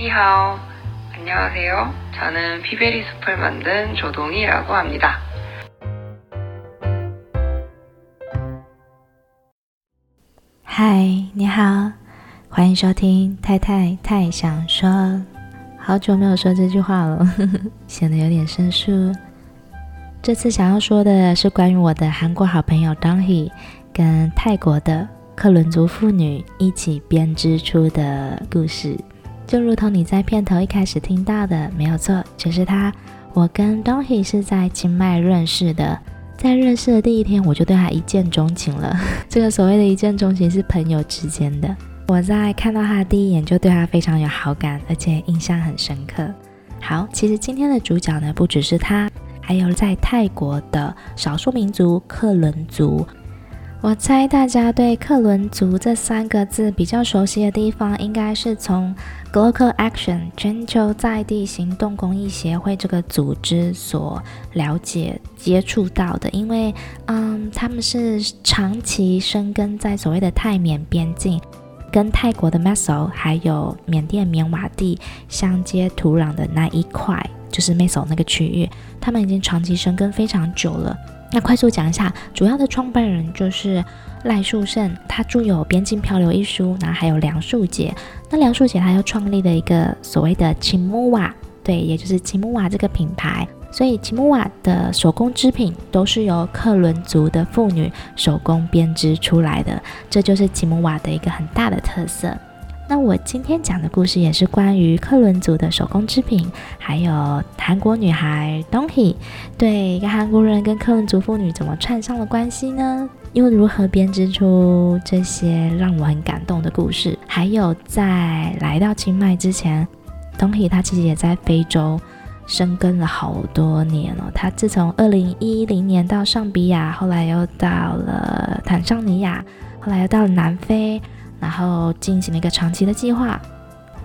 你好，안녕하세요。 저는 피베리 숲을 만든 조동이라고 합니다。 嗨，你好，欢迎收听太太太想说。好久没有说这句话了，呵呵，显得有点生疏。这次想要说的是关于我的韩国好朋友 Donghee 跟泰国的克伦族妇女一起编织出的故事。 就如同你在片头一开始听到的，没有错，就是他。我跟 Donghee 是在清迈认识的，在认识的第一天，我就对他一见钟情了。这个所谓的一见钟情是朋友之间的。我在看到他第一眼就对他非常有好感，而且印象很深刻。好，其实今天的主角呢，不只是他，还有在泰国的少数民族克伦族。我猜大家对克伦族这三个字比较熟悉的地方，应该是从 Glocal Action 全球在地行动公益协会这个组织所了解、接触到的。因为，嗯，他们是长期生根在所谓的泰缅边境，跟泰国的 Meso 还有缅甸棉瓦地相接土壤的那一块，就是 Meso 那个区域，他们已经长期生根非常久了。那快速讲一下，主要的创办人就是赖树盛，他著有《边境漂流》一书，然后还有梁树杰。那梁树杰他又创立了一个所谓的奇木瓦，对，也就是奇木瓦这个品牌。所以奇木瓦的手工织品都是由克伦族的妇女手工编织出来的，这就是奇木瓦的一个很大的特色。那我今天讲的故事也是关于克伦族的手工织品，还有韩国女孩 Donghee，对，一个韩国人跟克伦族妇女怎么串上了关系呢？又如何编织出这些让我很感动的故事？还有在来到清迈之前，Donghee 她其实也在非洲生根了好多年了。她自从二零一零年到尚比亚，后来又到了坦桑尼亚，后来又到了南非。然后进行了一个长期的计划，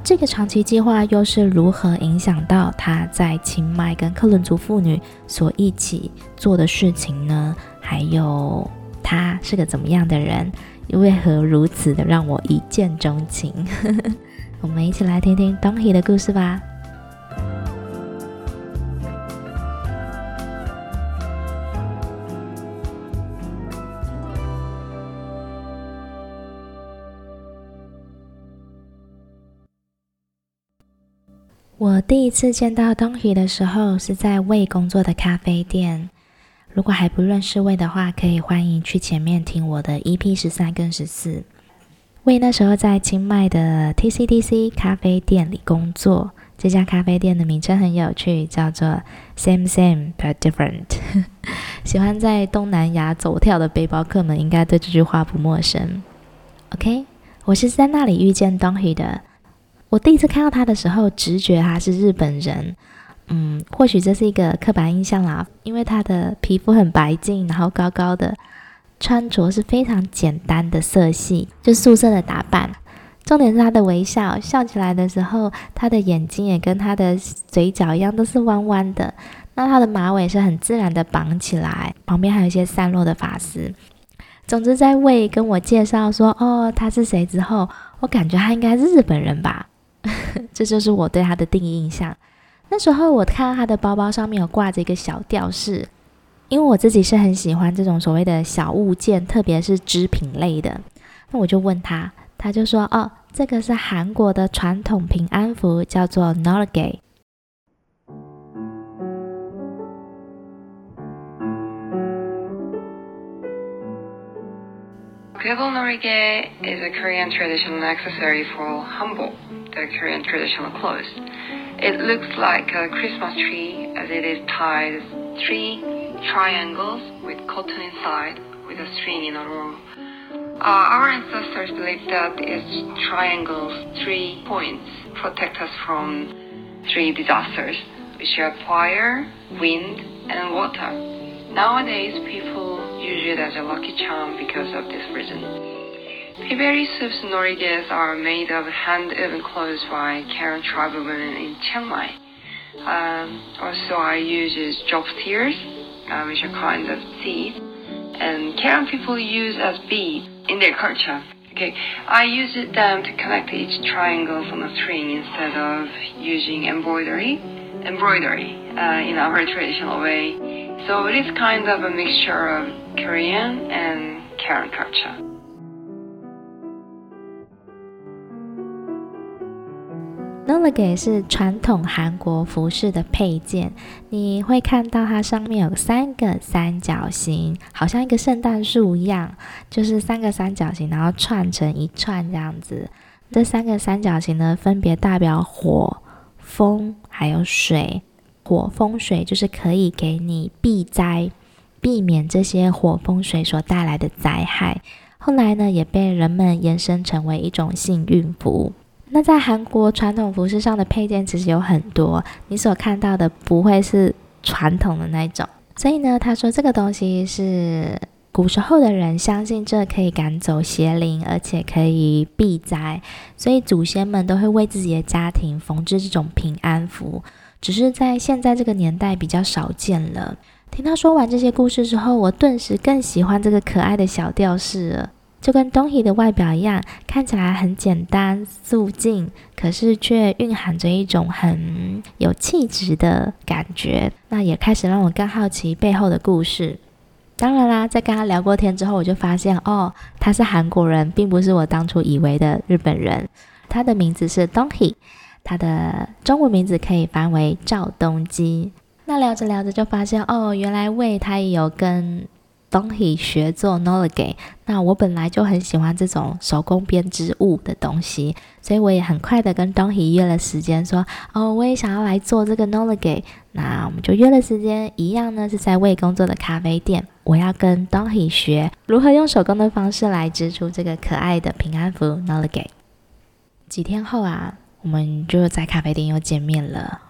这个长期计划又是如何影响到他在清迈跟克伦族妇女所一起做的事情呢？还有他是个怎么样的人？又为何如此的让我一见钟情？我们一起来听听 Donkey 的故事吧。我第一次见到 Donghee 的时候，是在魏工作的咖啡店。如果还不认识魏的话，可以欢迎去前面听我的 EP 十三跟十四。魏那时候在清迈的 TCDC 咖啡店里工作，这家咖啡店的名称很有趣，叫做 Same Same But Different。喜欢在东南亚走跳的背包客们应该对这句话不陌生。OK，我是在那里遇见 Donghee 的。我第一次看到他的时候，直觉他是日本人，嗯，或许这是一个刻板印象啦，因为他的皮肤很白净，然后高高的，穿着是非常简单的色系，就素色的打扮。重点是他的微笑，笑起来的时候，他的眼睛也跟他的嘴角一样，都是弯弯的。那他的马尾是很自然的绑起来，旁边还有一些散落的发丝。总之，在魏跟我介绍说，哦，他是谁之后，我感觉他应该是日本人吧。这就是我对他的第一印象。那时候我看到他的包包上面有挂着一个小吊饰，因为我自己是很喜欢这种所谓的小物件，特别是织品类的。那我就问他，他就说：“哦，这个是韩国的传统平安符，叫做 Norge。” Norge is a Korean traditional accessory for hanbok. The Korean traditional clothes. It looks like a Christmas tree as it is tied three triangles with cotton inside with a string in the middle. Uh, our ancestors believed that its triangles, three points, protect us from three disasters, which are fire, wind, and water. Nowadays, people use it as a lucky charm because of this reason. Piberi Soup's Norges are made of hand-woven clothes by Karen tribal women in Chiang Mai. Um, also, I use drop tears, uh, which are kind of seeds, and Karen people use as beads in their culture. Okay, I use them to connect each triangle on a string instead of using embroidery, embroidery uh, in very traditional way. So it is kind of a mixture of Korean and Karen culture. 是传统韩国服饰的配件，你会看到它上面有三个三角形，好像一个圣诞树一样，就是三个三角形，然后串成一串这样子。这三个三角形呢，分别代表火、风还有水。火、风、水就是可以给你避灾，避免这些火、风、水所带来的灾害。后来呢，也被人们延伸成为一种幸运符。那在韩国传统服饰上的配件其实有很多，你所看到的不会是传统的那种。所以呢，他说这个东西是古时候的人相信这可以赶走邪灵，而且可以避灾，所以祖先们都会为自己的家庭缝制这种平安符。只是在现在这个年代比较少见了。听他说完这些故事之后，我顿时更喜欢这个可爱的小吊饰了。就跟东西的外表一样，看起来很简单素净，可是却蕴含着一种很有气质的感觉。那也开始让我更好奇背后的故事。当然啦，在跟他聊过天之后，我就发现哦，他是韩国人，并不是我当初以为的日本人。他的名字是东西，他的中文名字可以翻为赵东基。那聊着聊着就发现哦，原来魏他也有跟。东西学做 Nolige，那我本来就很喜欢这种手工编织物的东西，所以我也很快的跟东西约了时间，说哦，我也想要来做这个 Nolige，那我们就约了时间，一样呢是在未工作的咖啡店，我要跟东西学如何用手工的方式来织出这个可爱的平安符 Nolige。几天后啊，我们就在咖啡店又见面了。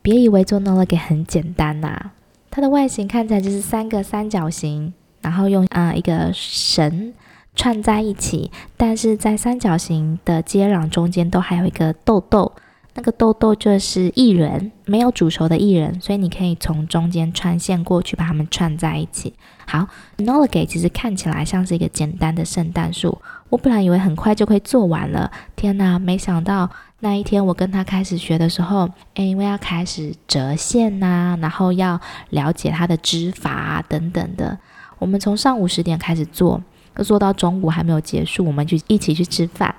别以为做 Nolige 很简单呐、它的外形看起来就是三个三角形。然后用啊、一个绳串在一起，但是在三角形的接壤中间都还有一个豆豆，那个豆豆就是薏仁，没有煮熟的薏仁，所以你可以从中间穿线过去，把它们串在一起。好，Nolige 其实看起来像是一个简单的圣诞树，我本来以为很快就可以做完了，天哪，没想到那一天我跟他开始学的时候，诶，因为要开始折线呐、然后要了解它的织法啊等等的。我们从上午十点开始做，做到中午还没有结束，我们就一起去吃饭，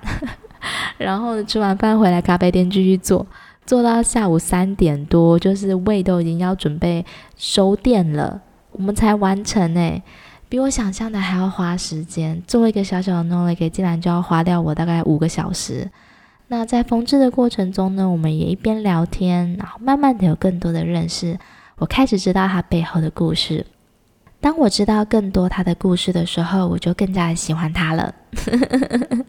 然后吃完饭回来咖啡店继续做，做到下午三点多，就是胃都已经要准备收店了，我们才完成诶，比我想象的还要花时间，做一个小小的 no leg，竟然就要花掉我大概五个小时。那在缝制的过程中呢，我们也一边聊天，然后慢慢的有更多的认识，我开始知道它背后的故事。当我知道更多他的故事的时候，我就更加喜欢他了。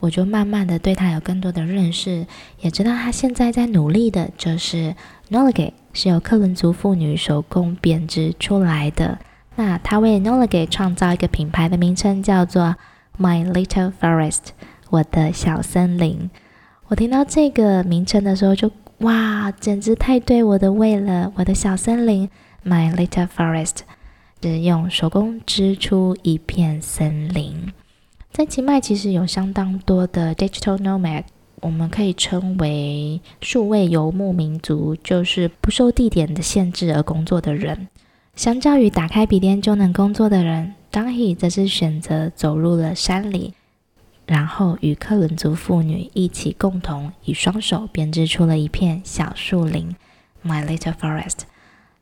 我就慢慢的对他有更多的认识，也知道他现在在努力的就是 Nolige 是由克伦族妇女手工编织出来的。那他为 Nolige 创造一个品牌的名称叫做 My Little Forest，我的小森林。我听到这个名称的时候就，就哇，简直太对我的胃了，我的小森林。My little forest 是用手工织出一片森林。在清迈其实有相当多的 digital nomad，我们可以称为数位游牧民族，就是不受地点的限制而工作的人。相较于打开笔电就能工作的人，Donghee 则是选择走入了山里，然后与克伦族妇女一起共同以双手编织出了一片小树林。My little forest。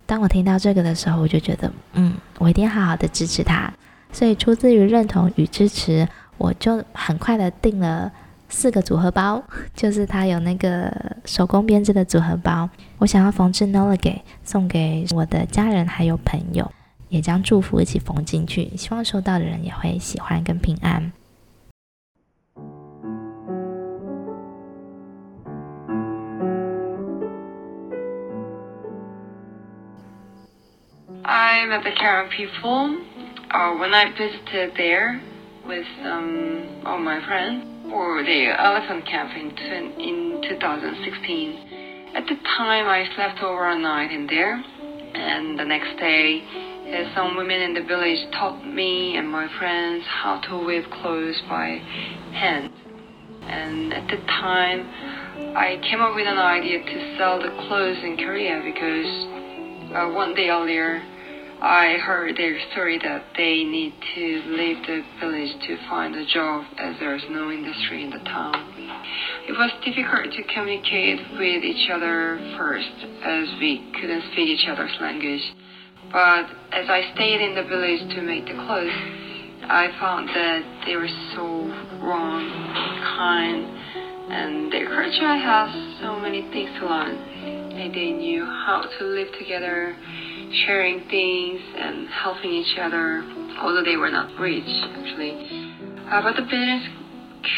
当我听到这个的时候，我就觉得，嗯，我一定要好好的支持他。所以出自于认同与支持，我就很快的订了四个组合包，就是他有那个手工编织的组合包。我想要缝制 Nolige 送给我的家人还有朋友，也将祝福一起缝进去，希望收到的人也会喜欢跟平安。I met the Karen people uh, when I visited there with um, all my friends for the elephant camp in, in 2016. At the time, I slept over a night in there, and the next day some women in the village taught me and my friends how to weave clothes by hand. And at the time, I came up with an idea to sell the clothes in Korea because uh, one day earlier, I heard their story that they need to leave the village to find a job as there is no industry in the town. It was difficult to communicate with each other first as we couldn't speak each other's language. But as I stayed in the village to make the clothes, I found that they were so warm, kind, and their culture has so many things to learn. And they knew how to live together sharing things and helping each other, although they were not rich actually. Uh, but the business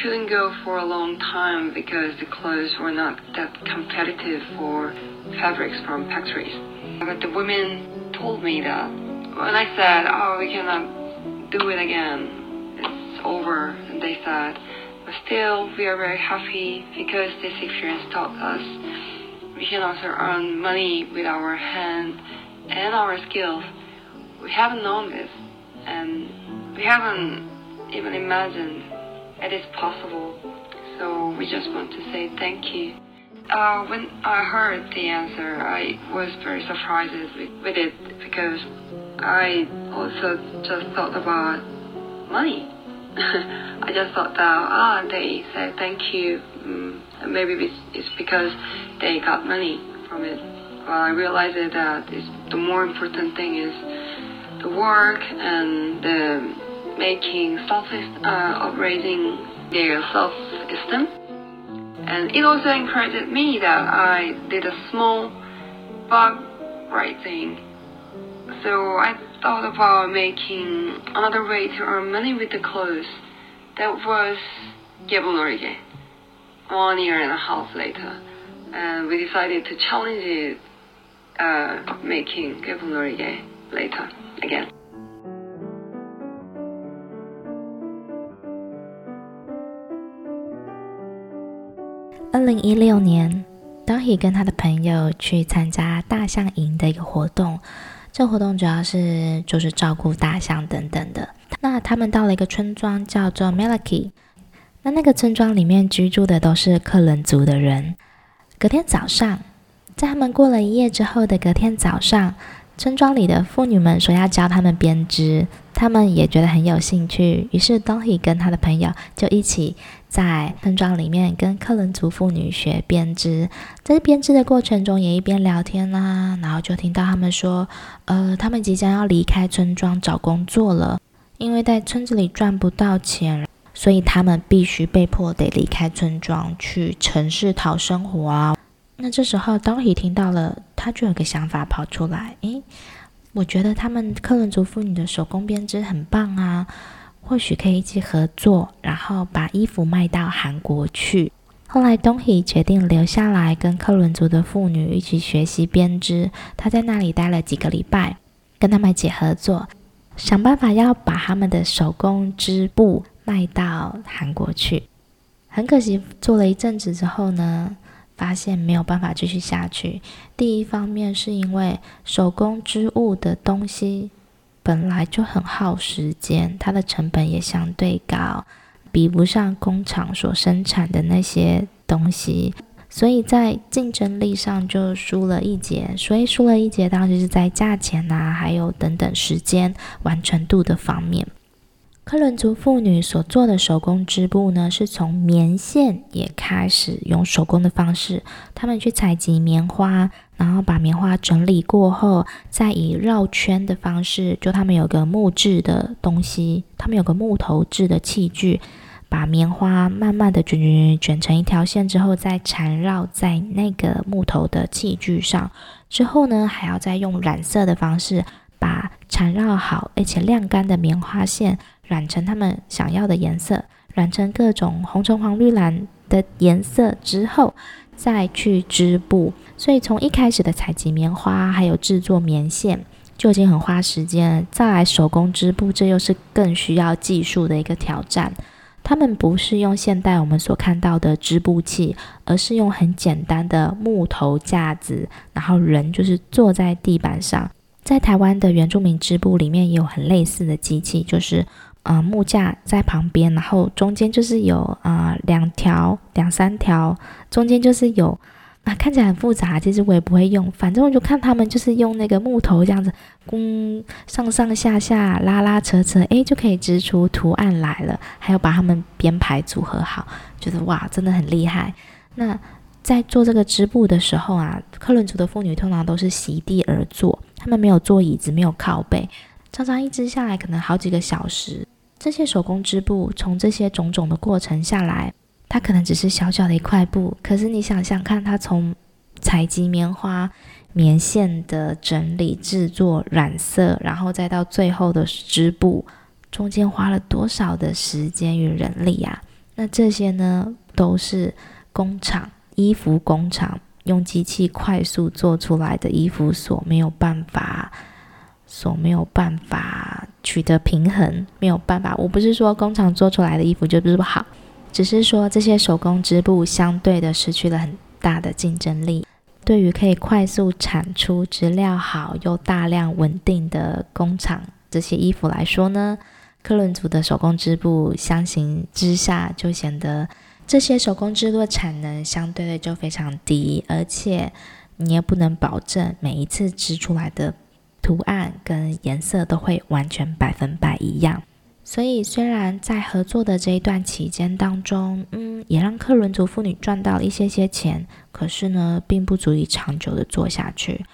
couldn't go for a long time because the clothes were not that competitive for fabrics from factories. But the women told me that when I said, "Oh, we cannot do it again, it's over," and they said, "But still, we are very happy because this experience taught us we can also earn money with our hands." And our skills, we haven't known this, and we haven't even imagined it is possible. So we just want to say thank you. Uh, when I heard the answer, I was very surprised with, with it because I also just thought about money. I just thought that ah, they said thank you. Mm, maybe it's because they got money from it uh, I realized that uh, the more important thing is the work and the making self uh, raising their self esteem. And it also encouraged me that I did a small bug writing. So I thought about making another way to earn money with the clothes. That was Gebonurige. One year and a half later, and we decided to challenge it Making Guevenerie later again. 二零一六年，Dohy 跟他的朋友去参加大象营的一个活动，这活动主要是就是照顾大象等等的。那他们到了一个村庄叫做 Malki，那那个村庄里面居住的都是克伦族的人。隔天早上。在他们过了一夜之后的隔天早上，村庄里的妇女们说要教他们编织，他们也觉得很有兴趣。于是，Donny 跟他的朋友就一起在村庄里面跟克伦族妇女学编织。在编织的过程中，也一边聊天啦、然后就听到他们说，呃，他们即将要离开村庄找工作了，因为在村子里赚不到钱，所以他们必须被迫得离开村庄去城市讨生活啊。那这时候东 He 听到了，他就有个想法跑出来。诶，我觉得他们克伦族妇女的手工编织很棒啊，或许可以一起合作，然后把衣服卖到韩国去。后来，Donghee 决定留下来跟克伦族的妇女一起学习编织。他在那里待了几个礼拜，跟他们一起合作，想办法要把他们的手工织布卖到韩国去。很可惜，做了一阵子之后呢，发现没有办法继续下去。第一方面是因为手工织物的东西本来就很耗时间，它的成本也相对高，比不上工厂所生产的那些东西，所以在竞争力上就输了一截。所以输了一截，当时是在价钱啊，还有等等时间完成度的方面。克伦族妇女所做的手工织布呢，是从棉线也开始用手工的方式，他们去采集棉花，然后把棉花整理过后，再以绕圈的方式，就他们有个木质的东西，他们有个木头制的器具，把棉花慢慢的卷卷卷成一条线之后，再缠绕在那个木头的器具上，之后呢，还要再用染色的方式把缠绕好而且晾干的棉花线。染成他们想要的颜色，染成各种红、橙、黄、绿、蓝的颜色之后，再去织布。所以从一开始的采集棉花，还有制作棉线，就已经很花时间了。再来手工织布，这又是更需要技术的一个挑战。他们不是用现代我们所看到的织布器，而是用很简单的木头架子，然后人就是坐在地板上。在台湾的原住民织布里面也有很类似的机器，就是呃木架在旁边，然后中间就是有、呃、两条两三条，中间就是有啊看起来很复杂，其实我也不会用，反正我就看他们就是用那个木头这样子，嗯上上下下拉拉扯扯，诶就可以织出图案来了，还有把它们编排组合好，觉得哇真的很厉害。那在做这个织布的时候啊，克伦族的妇女通常都是席地而坐。他们没有坐椅子，没有靠背，常常一织下来可能好几个小时。这些手工织布，从这些种种的过程下来，它可能只是小小的一块布，可是你想想看，它从采集棉花、棉线的整理、制作、染色，然后再到最后的织布，中间花了多少的时间与人力啊？那这些呢，都是工厂，衣服工厂。用机器快速做出来的衣服所没有办法，所没有办法取得平衡，没有办法。我不是说工厂做出来的衣服就不好，只是说这些手工织布相对的失去了很大的竞争力。对于可以快速产出质料好又大量稳定的工厂这些衣服来说呢，克伦族的手工织布相形之下就显得。这些手工制作产能相对的就非常低，而且你也不能保证每一次织出来的图案跟颜色都会完全百分百一样。所以，虽然在合作的这一段期间当中，嗯，也让克伦族妇女赚到了一些些钱，可是呢，并不足以长久的做下去。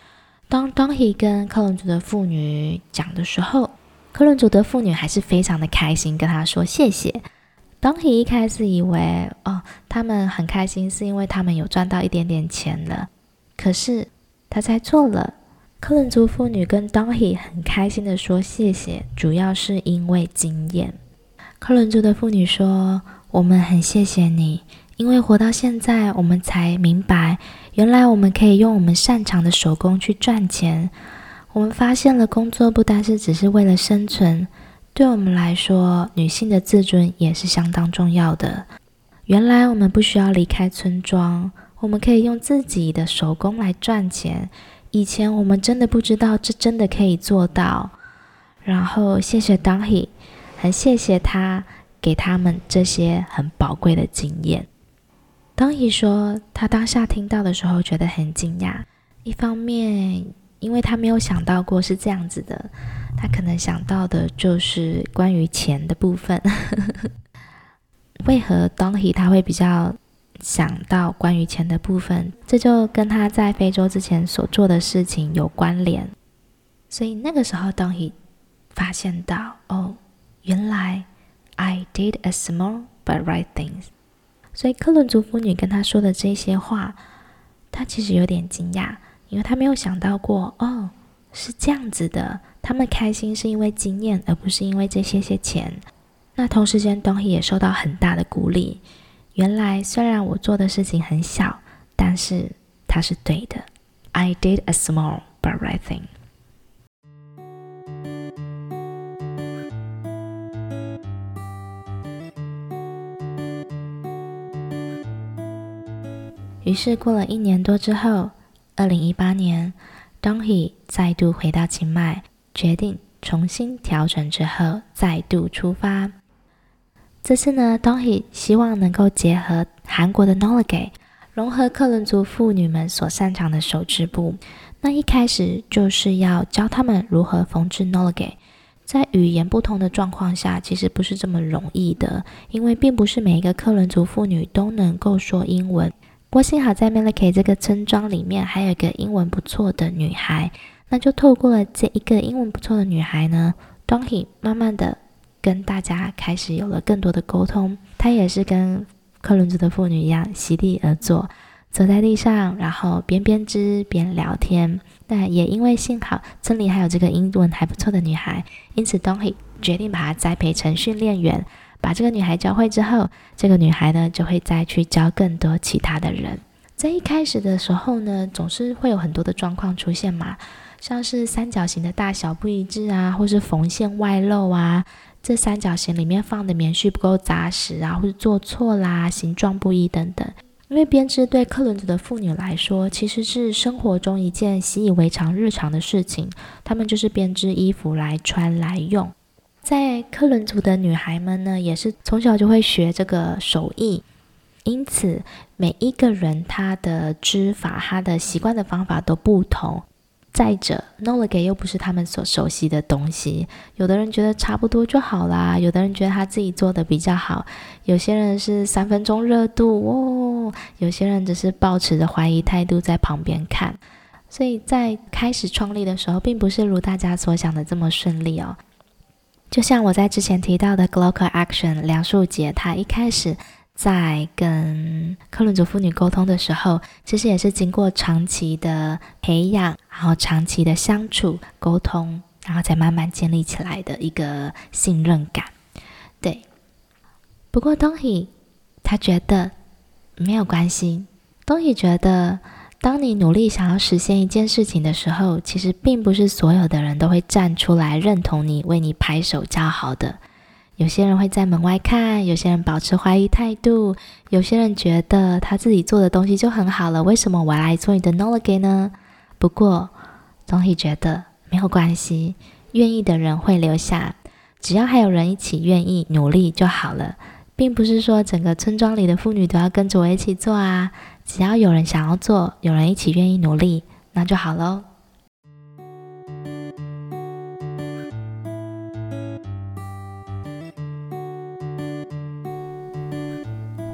当当希跟克伦族的妇女讲的时候，克伦族的妇女还是非常的开心，跟他说谢谢。Donny 一开始以为哦，他们很开心，是因为他们有赚到一点点钱了。可是他猜错了。克伦族妇女跟 Donny 很开心的说谢谢，主要是因为经验。克伦族的妇女说：“我们很谢谢你，因为活到现在，我们才明白，原来我们可以用我们擅长的手工去赚钱。我们发现了，工作不单是只是为了生存。”对我们来说，女性的自尊也是相当重要的。原来我们不需要离开村庄，我们可以用自己的手工来赚钱。以前我们真的不知道这真的可以做到。然后谢谢当希，很谢谢他给他们这些很宝贵的经验。当希说，他当下听到的时候觉得很惊讶，一方面因为他没有想到过是这样子的。他可能想到的就是关于钱的部分。为何当希他会比较想到关于钱的部分？这就跟他在非洲之前所做的事情有关联。所以那个时候，当希发现到，哦，原来 I did a small but right things。所以克伦族妇女跟他说的这些话，他其实有点惊讶，因为他没有想到过，哦，是这样子的。他们开心是因为经验，而不是因为这些些钱。那同时间，当希也受到很大的鼓励。原来，虽然我做的事情很小，但是它是对的。I did a small but right thing。于是，过了一年多之后，二零一八年，当希再度回到清迈。决定重新调整之后再度出发。这次呢，当希希望能够结合韩国的 Nollaga，融合克伦族妇女们所擅长的手织布。那一开始就是要教他们如何缝制 Nollaga。在语言不同的状况下，其实不是这么容易的，因为并不是每一个克伦族妇女都能够说英文。不过幸好在 Melaky 这个村庄里面，还有一个英文不错的女孩。那就透过了这一个英文不错的女孩呢，当希慢慢的跟大家开始有了更多的沟通。她也是跟克伦族的妇女一样，席地而坐，走在地上，然后边编织边聊天。那也因为幸好村里还有这个英文还不错的女孩，因此当希决定把她栽培成训练员。把这个女孩教会之后，这个女孩呢就会再去教更多其他的人。在一开始的时候呢，总是会有很多的状况出现嘛。像是三角形的大小不一致啊，或是缝线外露啊，这三角形里面放的棉絮不够扎实啊，或是做错啦，形状不一等等。因为编织对克伦族的妇女来说，其实是生活中一件习以为常、日常的事情。她们就是编织衣服来穿来用。在克伦族的女孩们呢，也是从小就会学这个手艺，因此每一个人她的织法、她的习惯的方法都不同。再者 nolog 又不是他们所熟悉的东西，有的人觉得差不多就好啦，有的人觉得他自己做的比较好，有些人是三分钟热度哦，有些人只是抱持着怀疑态度在旁边看。所以在开始创立的时候，并不是如大家所想的这么顺利哦。就像我在之前提到的 Glocal Action 梁树杰，他一开始。在跟克伦族妇女沟通的时候，其实也是经过长期的培养，然后长期的相处沟通，然后才慢慢建立起来的一个信任感。对，不过东西他觉得没有关系。东西觉得，当你努力想要实现一件事情的时候，其实并不是所有的人都会站出来认同你，为你拍手叫好的。有些人会在门外看，有些人保持怀疑态度，有些人觉得他自己做的东西就很好了，为什么我来做你的 Nolage 呢？不过，总体觉得没有关系，愿意的人会留下，只要还有人一起愿意努力就好了，并不是说整个村庄里的妇女都要跟着我一起做啊，只要有人想要做，有人一起愿意努力，那就好喽。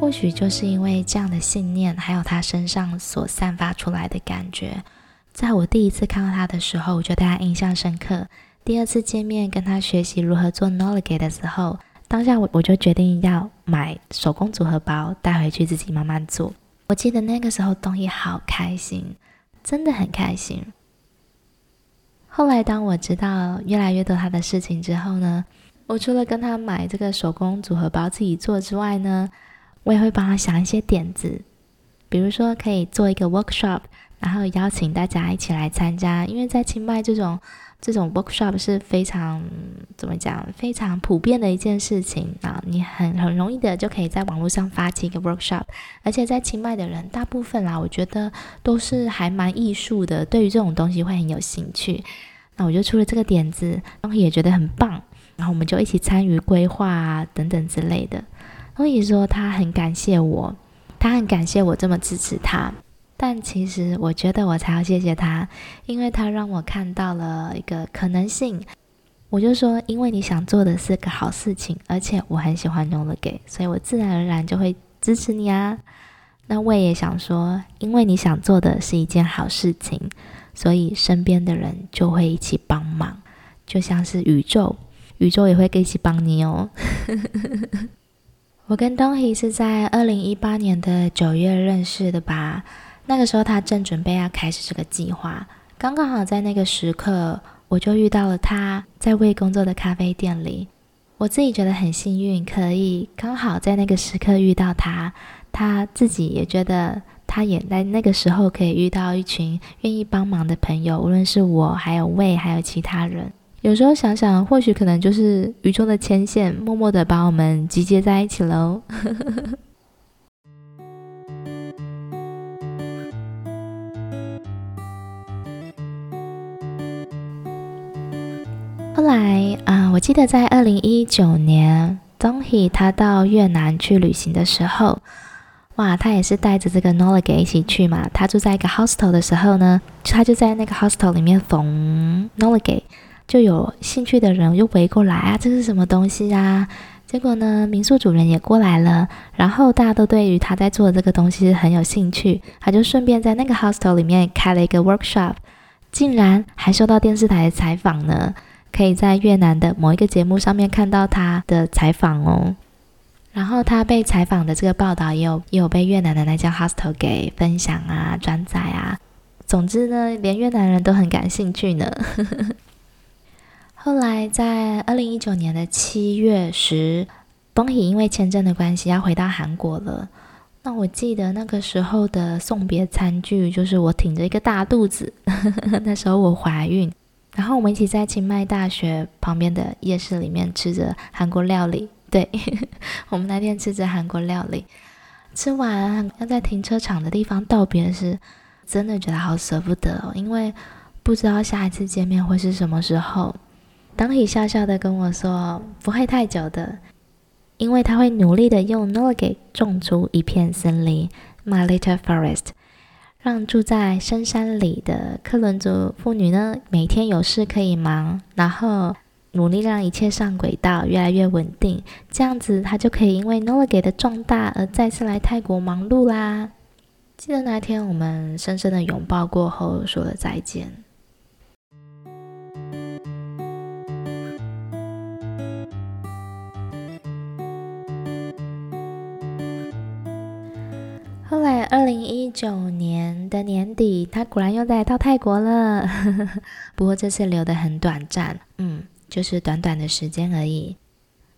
或许就是因为这样的信念，还有他身上所散发出来的感觉，在我第一次看到他的时候，我就对他印象深刻。第二次见面跟他学习如何做 Nolage 的时候，当下我我就决定要买手工组合包带回去自己慢慢做。我记得那个时候东西好开心，真的很开心。后来当我知道越来越多他的事情之后呢，我除了跟他买这个手工组合包自己做之外呢，我也会帮他想一些点子，比如说可以做一个 workshop，然后邀请大家一起来参加。因为在清迈这种这种 workshop 是非常怎么讲，非常普遍的一件事情啊，你很很容易的就可以在网络上发起一个 workshop，而且在清迈的人大部分啦，我觉得都是还蛮艺术的，对于这种东西会很有兴趣。那我就出了这个点子，然后也觉得很棒，然后我们就一起参与规划啊等等之类的。所以说他很感谢我，他很感谢我这么支持他，但其实我觉得我才要谢谢他，因为他让我看到了一个可能性。我就说，因为你想做的是个好事情，而且我很喜欢 Nolage，所以我自然而然就会支持你啊。那我也想说，因为你想做的是一件好事情，所以身边的人就会一起帮忙，就像是宇宙，宇宙也会一起帮你哦。我跟东希是在二零一八年的九月认识的吧？那个时候他正准备要开始这个计划，刚刚好在那个时刻，我就遇到了他在为工作的咖啡店里。我自己觉得很幸运，可以刚好在那个时刻遇到他。他自己也觉得，他也在那个时候可以遇到一群愿意帮忙的朋友，无论是我，还有魏，还有其他人。有时候想想，或许可能就是宇宙的牵线，默默的把我们集结在一起喽。后来啊、我记得在二零一九年，Dong He 他到越南去旅行的时候，哇，他也是带着这个 Nolage 一起去嘛。他住在一个 hostel 的时候呢，他就在那个 hostel 里面缝 Nolage。就有兴趣的人又围过来啊，这是什么东西啊？结果呢，民宿主人也过来了，然后大家都对于他在做的这个东西很有兴趣，他就顺便在那个 hostel 里面开了一个 workshop，竟然还受到电视台的采访呢，可以在越南的某一个节目上面看到他的采访哦。然后他被采访的这个报道也有也有被越南的那家 hostel 给分享啊、转载啊。总之呢，连越南人都很感兴趣呢。后来在二零一九年的七月时，东希因为签证的关系要回到韩国了。那我记得那个时候的送别餐具就是我挺着一个大肚子，那时候我怀孕，然后我们一起在清迈大学旁边的夜市里面吃着韩国料理。对，我们那天吃着韩国料理，吃完要在停车场的地方道别时，真的觉得好舍不得哦，因为不知道下一次见面会是什么时候。当你笑笑的跟我说不会太久的，因为他会努力的用 Noliget 种出一片森林，My Little Forest，让住在深山里的克伦族妇女呢，每天有事可以忙，然后努力让一切上轨道，越来越稳定，这样子他就可以因为 Noliget 的壮大而再次来泰国忙碌啦。记得那天我们深深的拥抱过后，说了再见。后来，二零一九年的年底，他果然又来到泰国了。不过这次留得很短暂，嗯，就是短短的时间而已。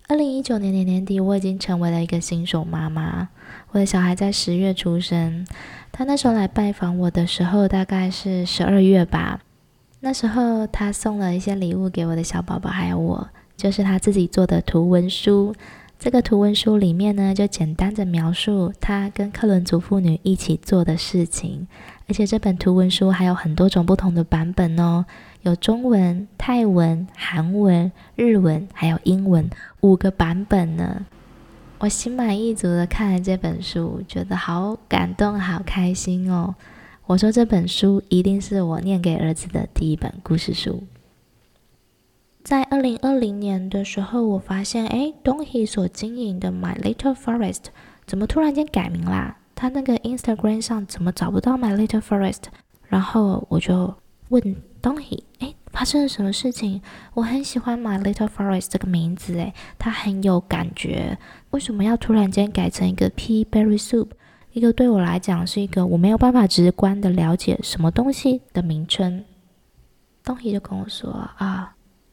二零一九年的年底，我已经成为了一个新手妈妈。我的小孩在十月出生，他那时候来拜访我的时候，大概是十二月吧。那时候他送了一些礼物给我的小宝宝，还有我，就是他自己做的图文书。这个图文书里面呢，就简单的描述他跟克伦族妇女一起做的事情，而且这本图文书还有很多种不同的版本哦，有中文、泰文、韩文、日文，还有英文五个版本呢。我心满意足的看了这本书，觉得好感动、好开心哦。我说这本书一定是我念给儿子的第一本故事书。在二零二零年的时候，我发现，哎东熙所经营的 My Little Forest 怎么突然间改名啦？他那个 Instagram 上怎么找不到 My Little Forest？然后我就问东熙哎，发生了什么事情？我很喜欢 My Little Forest 这个名字，哎，它很有感觉，为什么要突然间改成一个 Pea Berry Soup？一个对我来讲是一个我没有办法直观的了解什么东西的名称。东熙就跟我说啊。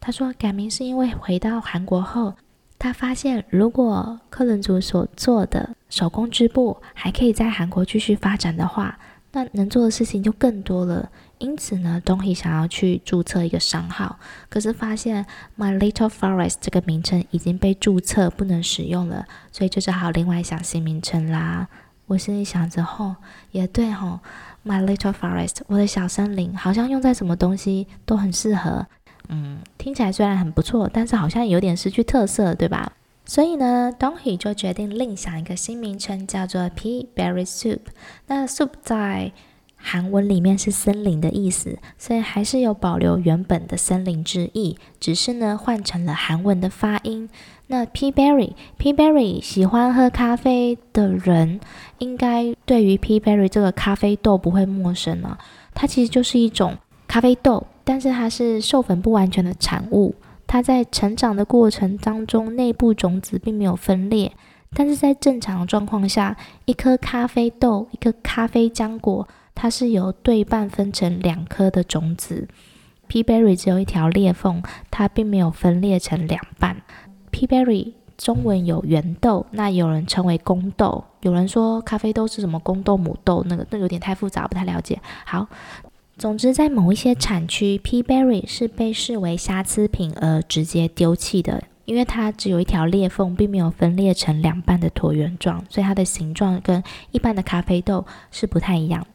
他说改名是因为回到韩国后，他发现如果克伦族所做的手工织布还可以在韩国继续发展的话，那能做的事情就更多了。因此呢，Donghee 想要去注册一个商号，可是发现 My Little Forest 这个名称已经被注册不能使用了，所以就只好另外想新名称啦。我心里想着，吼，也对吼，My Little Forest，我的小森林，好像用在什么东西都很适合。嗯，听起来虽然很不错，但是好像有点失去特色，对吧？所以呢，Donghee 就决定另想一个新名称，叫做 Pea Berry Soup。那 soup 在韩文里面是森林的意思，所以还是有保留原本的森林之意，只是呢换成了韩文的发音。那 Pea Berry，Pea Berry 喜欢喝咖啡的人，应该对于 Pea Berry 这个咖啡豆不会陌生了。它其实就是一种咖啡豆。但是它是授粉不完全的产物，它在成长的过程当中，内部种子并没有分裂。但是在正常状况下，一颗咖啡豆，一颗咖啡浆果，它是由对半分成两颗的种子。p berry 只有一条裂缝，它并没有分裂成两半。p berry 中文有圆豆，那有人称为公豆，有人说咖啡豆是什么公豆母豆，那个那有点太复杂，不太了解。好。总之，在某一些产区，Pea berry 是被视为瑕疵品而直接丢弃的，因为它只有一条裂缝，并没有分裂成两半的椭圆状，所以它的形状跟一般的咖啡豆是不太一样。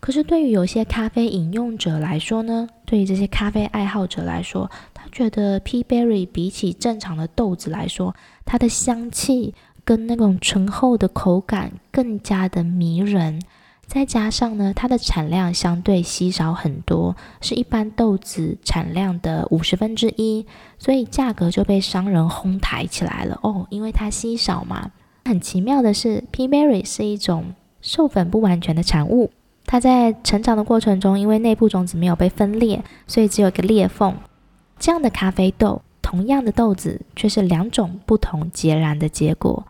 可是，对于有些咖啡饮用者来说呢，对于这些咖啡爱好者来说，他觉得 Pea berry 比起正常的豆子来说，它的香气跟那种醇厚的口感更加的迷人。再加上呢，它的产量相对稀少很多，是一般豆子产量的五十分之一，所以价格就被商人哄抬起来了哦。因为它稀少嘛。很奇妙的是，Pea berry 是一种授粉不完全的产物，它在成长的过程中，因为内部种子没有被分裂，所以只有一个裂缝。这样的咖啡豆，同样的豆子，却是两种不同截然的结果。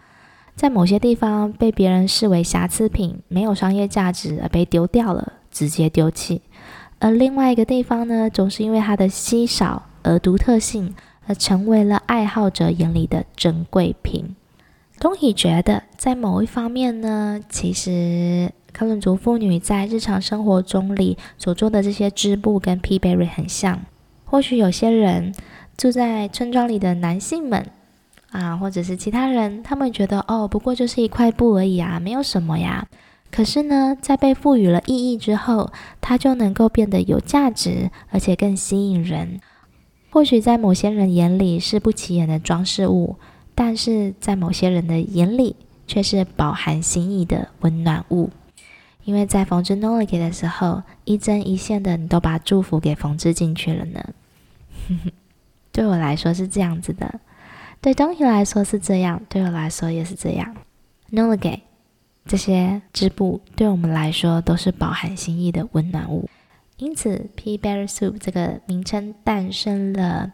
在某些地方被别人视为瑕疵品，没有商业价值而被丢掉了，直接丢弃；而另外一个地方呢，总是因为它的稀少而独特性，而成为了爱好者眼里的珍贵品。Donghee 觉得，在某一方面呢，其实克伦族妇女在日常生活中里所做的这些织布跟 p b e r r y 很像。或许有些人住在村庄里的男性们。啊，或者是其他人，他们觉得哦，不过就是一块布而已啊，没有什么呀。可是呢，在被赋予了意义之后，它就能够变得有价值，而且更吸引人。或许在某些人眼里是不起眼的装饰物，但是在某些人的眼里却是饱含心意的温暖物。因为在缝制 n o l i g 的时候，一针一线的，你都把祝福给缝制进去了呢。对我来说是这样子的。对东西来说是这样，对我来说也是这样。noligue 这些织布对我们来说都是饱含心意的温暖物，因此 Pea Berry Soup 这个名称诞生了。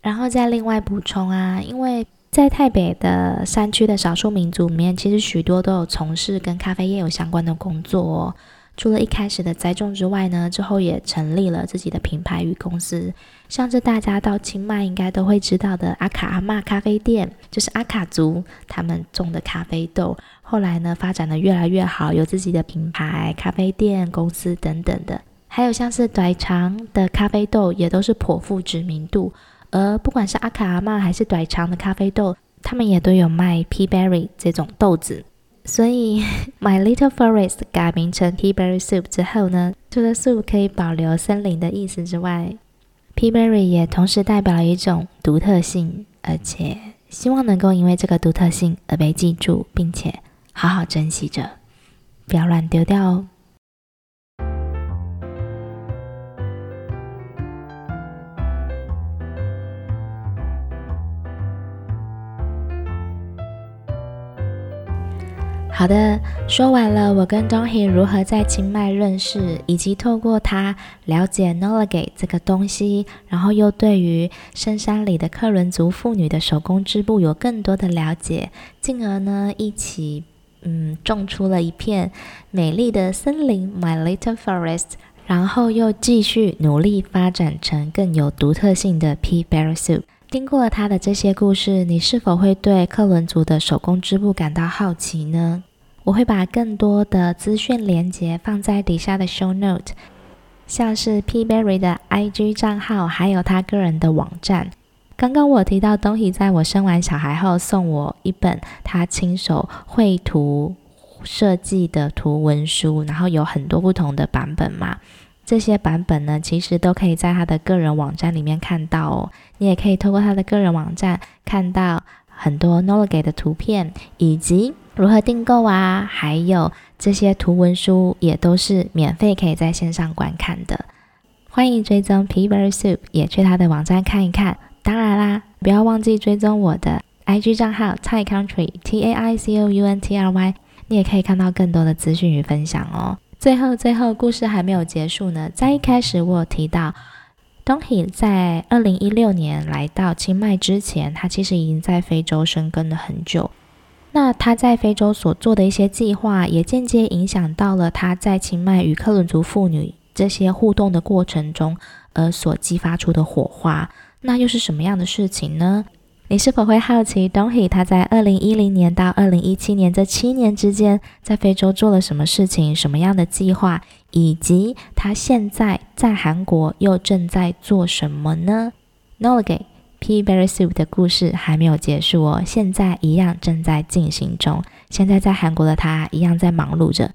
然后再另外补充啊，因为在泰北的山区的少数民族里面，其实许多都有从事跟咖啡业有相关的工作哦。除了一开始的栽种之外呢，之后也成立了自己的品牌与公司，像是大家到清迈应该都会知道的阿卡阿嬷咖啡店，就是阿卡族他们种的咖啡豆，后来呢发展的越来越好，有自己的品牌、咖啡店、公司等等的，还有像是短长的咖啡豆也都是颇负知名度，而不管是阿卡阿嬷还是短长的咖啡豆，他们也都有卖 P Berry 这种豆子。所以，My Little Forest 改名成 Pea Berry Soup 之后呢，除了 soup 可以保留森林的意思之外，Pea Berry 也同时代表了一种独特性，而且希望能够因为这个独特性而被记住，并且好好珍惜着，不要乱丢掉哦。好的，说完了我跟 Donghae 如何在清迈认识，以及透过他了解 Nolagate 这个东西，然后又对于深山里的克伦族妇女的手工织布有更多的了解，进而呢一起嗯种出了一片美丽的森林 My Little Forest，然后又继续努力发展成更有独特性的 Pea Berry Soup。听过了他的这些故事，你是否会对克伦族的手工织布感到好奇呢？我会把更多的资讯连接放在底下的 show note，像是 P Berry 的 IG 账号，还有他个人的网站。刚刚我提到东西在我生完小孩后送我一本他亲手绘图设计的图文书，然后有很多不同的版本嘛。这些版本呢，其实都可以在他的个人网站里面看到哦。你也可以透过他的个人网站看到很多 noligue 的图片，以及如何订购啊，还有这些图文书也都是免费可以在线上观看的。欢迎追踪 Pea Berry Soup，也去他的网站看一看。当然啦，不要忘记追踪我的 IG 账号 Tai Country T A I C O U N T R Y，你也可以看到更多的资讯与分享哦。最后，最后，故事还没有结束呢。在一开始，我有提到，Donghae 在二零一六年来到清迈之前，他其实已经在非洲生根了很久。那他在非洲所做的一些计划，也间接影响到了他在清迈与克伦族妇女这些互动的过程中，而所激发出的火花。那又是什么样的事情呢？你是否会好奇，Donghae 他在二零一零年到二零一七年这七年之间，在非洲做了什么事情，什么样的计划，以及他现在在韩国又正在做什么呢？noligue Pea Berry Soup 的故事还没有结束哦，现在一样正在进行中。现在在韩国的他一样在忙碌着。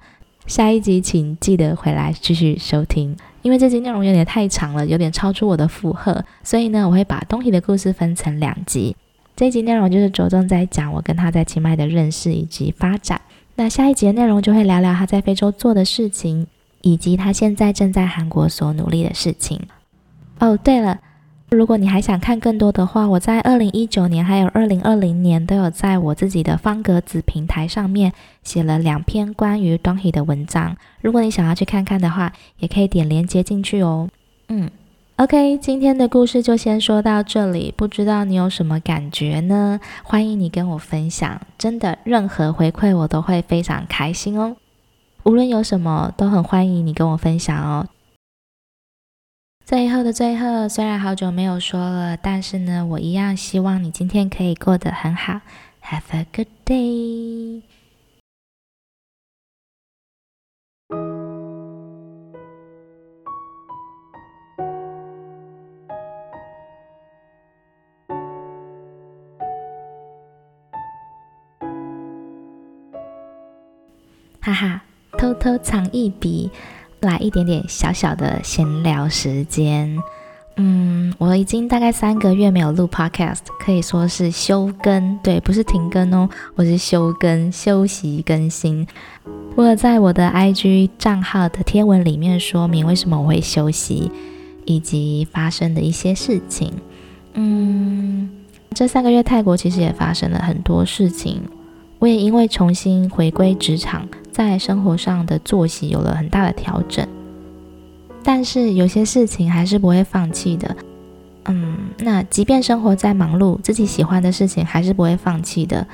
下一集请记得回来继续收听。因为这集内容有点太长了，有点超出我的负荷，所以呢，我会把 Donghae 的故事分成两集。这一集内容就是着重在讲我跟他在清迈的认识以及发展。那下一集的内容就会聊聊他在非洲做的事情，以及他现在正在韩国所努力的事情。哦，对了。如果你还想看更多的话，我在二零一九年还有二零二零年都有在我自己的方格子平台上面写了两篇关于 Donkey 的文章。如果你想要去看看的话，也可以点连接进去哦。嗯，OK，今天的故事就先说到这里。不知道你有什么感觉呢？欢迎你跟我分享，真的任何回馈我都会非常开心哦。无论有什么，都很欢迎你跟我分享哦。最后的最后虽然好久没有说了但是呢我一样希望你今天可以过得很好。Have a good day 哈哈偷偷藏一笔。来一点点小小的闲聊时间。嗯，我已经大概三个月没有录 podcast，可以说是休更，对，不是停更哦，我是休更，休息更新。我在我的 IG 账号的贴文里面说明为什么我会休息，以及发生的一些事情。嗯，这三个月泰国其实也发生了很多事情，我也因为重新回归职场，在生活上的作息有了很大的调整。但是有些事情还是不会放弃的，嗯，那即便生活再忙碌，自己喜欢的事情还是不会放弃的。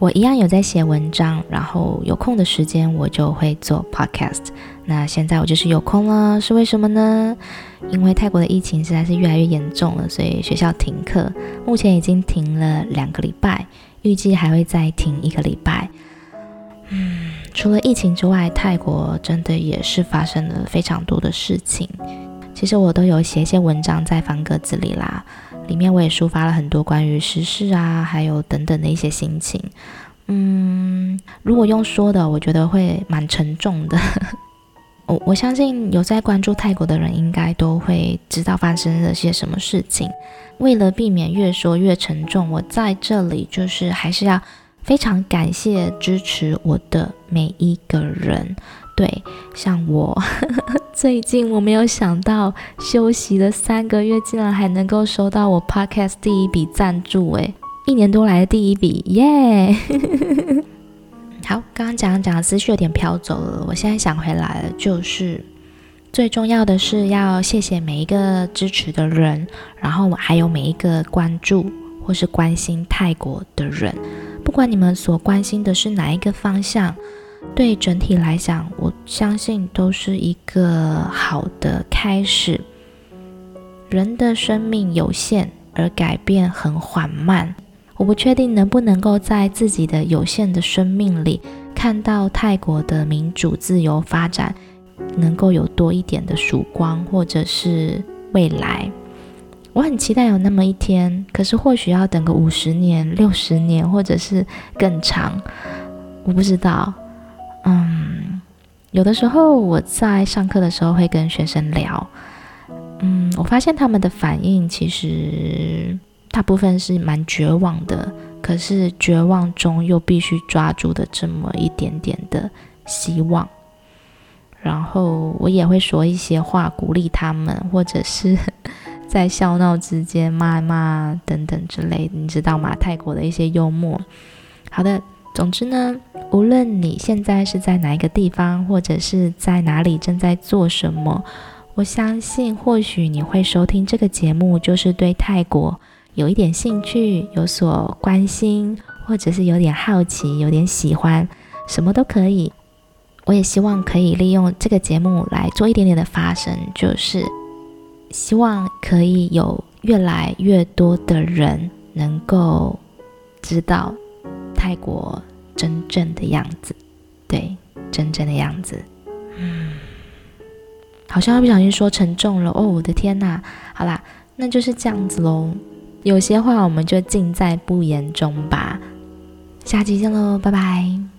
我一样有在写文章，然后有空的时间我就会做 podcast。那现在我就是有空了，是为什么呢？因为泰国的疫情实在是越来越严重了，所以学校停课，目前已经停了两个礼拜，预计还会再停一个礼拜。嗯。除了疫情之外，泰国真的也是发生了非常多的事情。其实我都有写一些文章在方格子里啦，里面我也抒发了很多关于时事啊，还有等等的一些心情。嗯，如果用说的，我觉得会蛮沉重的。我我相信有在关注泰国的人，应该都会知道发生了些什么事情。为了避免越说越沉重，我在这里就是还是要。非常感谢支持我的每一个人，对，像我 最近我没有想到休息了三个月，竟然还能够收到我 podcast 第一笔赞助，诶，一年多来的第一笔，耶！好，刚刚讲讲思绪有点飘走了，我现在想回来了，就是最重要的是要谢谢每一个支持的人，然后还有每一个关注或是关心泰国的人。不管你们所关心的是哪一个方向，对整体来讲，我相信都是一个好的开始。人的生命有限，而改变很缓慢。我不确定能不能够在自己的有限的生命里，看到泰国的民主自由发展，能够有多一点的曙光，或者是未来。我很期待有那么一天，可是或许要等个五十年、六十年，或者是更长，我不知道。嗯，有的时候我在上课的时候会跟学生聊，嗯，我发现他们的反应其实大部分是蛮绝望的，可是绝望中又必须抓住的这么一点点的希望。然后我也会说一些话鼓励他们，或者是。在笑闹之间骂骂等等之类，你知道吗？泰国的一些幽默。好的，总之呢，无论你现在是在哪一个地方，或者是在哪里正在做什么，我相信或许你会收听这个节目，就是对泰国有一点兴趣、有所关心，或者是有点好奇、有点喜欢，什么都可以。我也希望可以利用这个节目来做一点点的发声，就是。希望可以有越来越多的人能够知道泰国真正的样子，对，真正的样子。嗯，好像不小心说沉重了哦，我的天哪！好啦，那就是这样子喽。有些话我们就尽在不言中吧。下期见喽，拜拜。